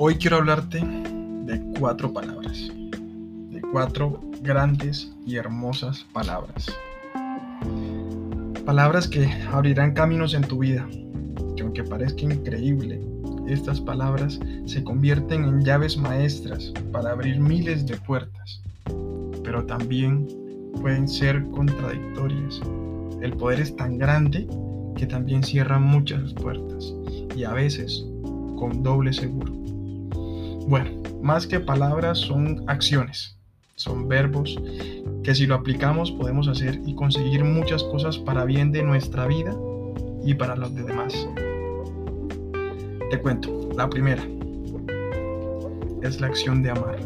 Hoy quiero hablarte de cuatro palabras, de cuatro grandes y hermosas palabras. Palabras que abrirán caminos en tu vida, que aunque parezca increíble, estas palabras se convierten en llaves maestras para abrir miles de puertas, pero también pueden ser contradictorias. El poder es tan grande que también cierra muchas puertas y a veces con doble seguro. Bueno, más que palabras son acciones, son verbos que si lo aplicamos podemos hacer y conseguir muchas cosas para bien de nuestra vida y para los de demás. Te cuento, la primera es la acción de amar.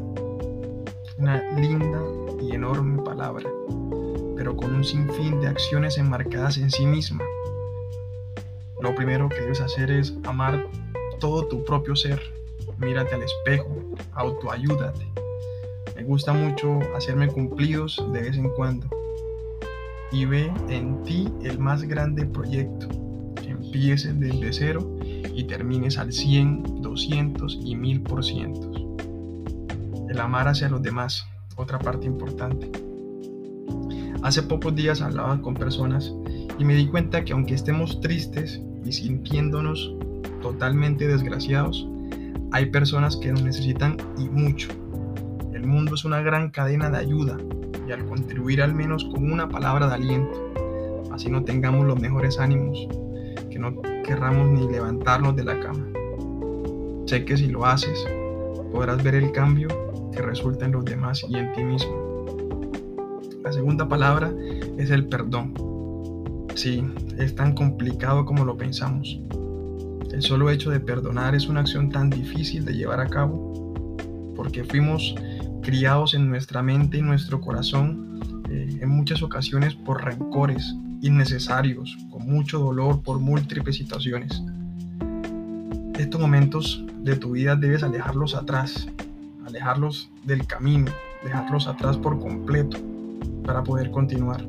Una linda y enorme palabra, pero con un sinfín de acciones enmarcadas en sí misma. Lo primero que debes hacer es amar todo tu propio ser, mírate al espejo, autoayúdate. Me gusta mucho hacerme cumplidos de vez en cuando. Y ve en ti el más grande proyecto. Empieces desde cero y termines al 100, 200 y 1000%. El amar hacia los demás, otra parte importante. Hace pocos días hablaba con personas y me di cuenta que aunque estemos tristes y sintiéndonos totalmente desgraciados, hay personas que nos necesitan y mucho. El mundo es una gran cadena de ayuda y al contribuir al menos con una palabra de aliento, así no tengamos los mejores ánimos, que no querramos ni levantarnos de la cama. Sé que si lo haces, podrás ver el cambio que resulta en los demás y en ti mismo. La segunda palabra es el perdón. Sí, es tan complicado como lo pensamos. El solo hecho de perdonar es una acción tan difícil de llevar a cabo porque fuimos criados en nuestra mente y nuestro corazón eh, en muchas ocasiones por rencores innecesarios, con mucho dolor por múltiples situaciones. Estos momentos de tu vida debes alejarlos atrás, alejarlos del camino, dejarlos atrás por completo para poder continuar.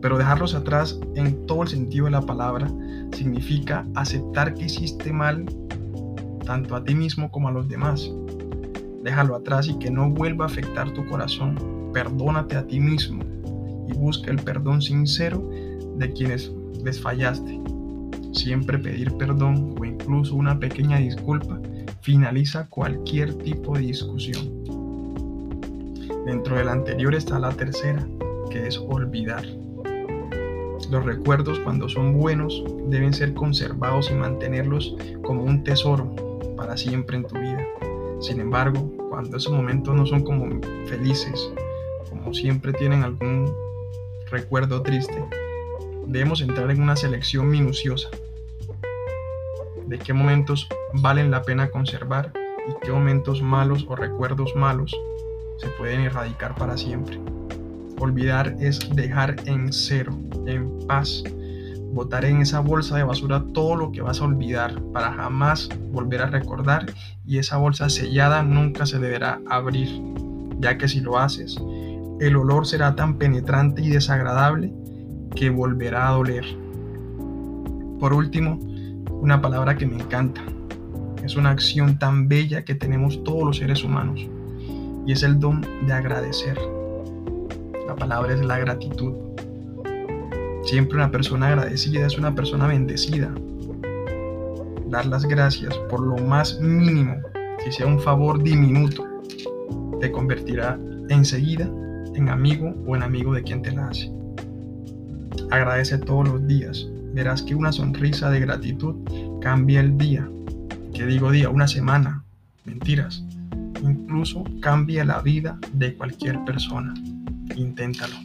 Pero dejarlos atrás en todo el sentido de la palabra significa aceptar que hiciste mal tanto a ti mismo como a los demás. Déjalo atrás y que no vuelva a afectar tu corazón. Perdónate a ti mismo y busca el perdón sincero de quienes les fallaste. Siempre pedir perdón o incluso una pequeña disculpa finaliza cualquier tipo de discusión. Dentro del anterior está la tercera, que es olvidar. Los recuerdos cuando son buenos deben ser conservados y mantenerlos como un tesoro para siempre en tu vida. Sin embargo, cuando esos momentos no son como felices, como siempre tienen algún recuerdo triste, debemos entrar en una selección minuciosa de qué momentos valen la pena conservar y qué momentos malos o recuerdos malos se pueden erradicar para siempre. Olvidar es dejar en cero, en paz. Botar en esa bolsa de basura todo lo que vas a olvidar para jamás volver a recordar y esa bolsa sellada nunca se deberá abrir, ya que si lo haces, el olor será tan penetrante y desagradable que volverá a doler. Por último, una palabra que me encanta. Es una acción tan bella que tenemos todos los seres humanos y es el don de agradecer. La palabra es la gratitud. Siempre una persona agradecida es una persona bendecida. Dar las gracias por lo más mínimo, si sea un favor diminuto, te convertirá enseguida en amigo o en amigo de quien te la hace. Agradece todos los días. Verás que una sonrisa de gratitud cambia el día. Que digo día, una semana. Mentiras. Incluso cambia la vida de cualquier persona. Inténtalo.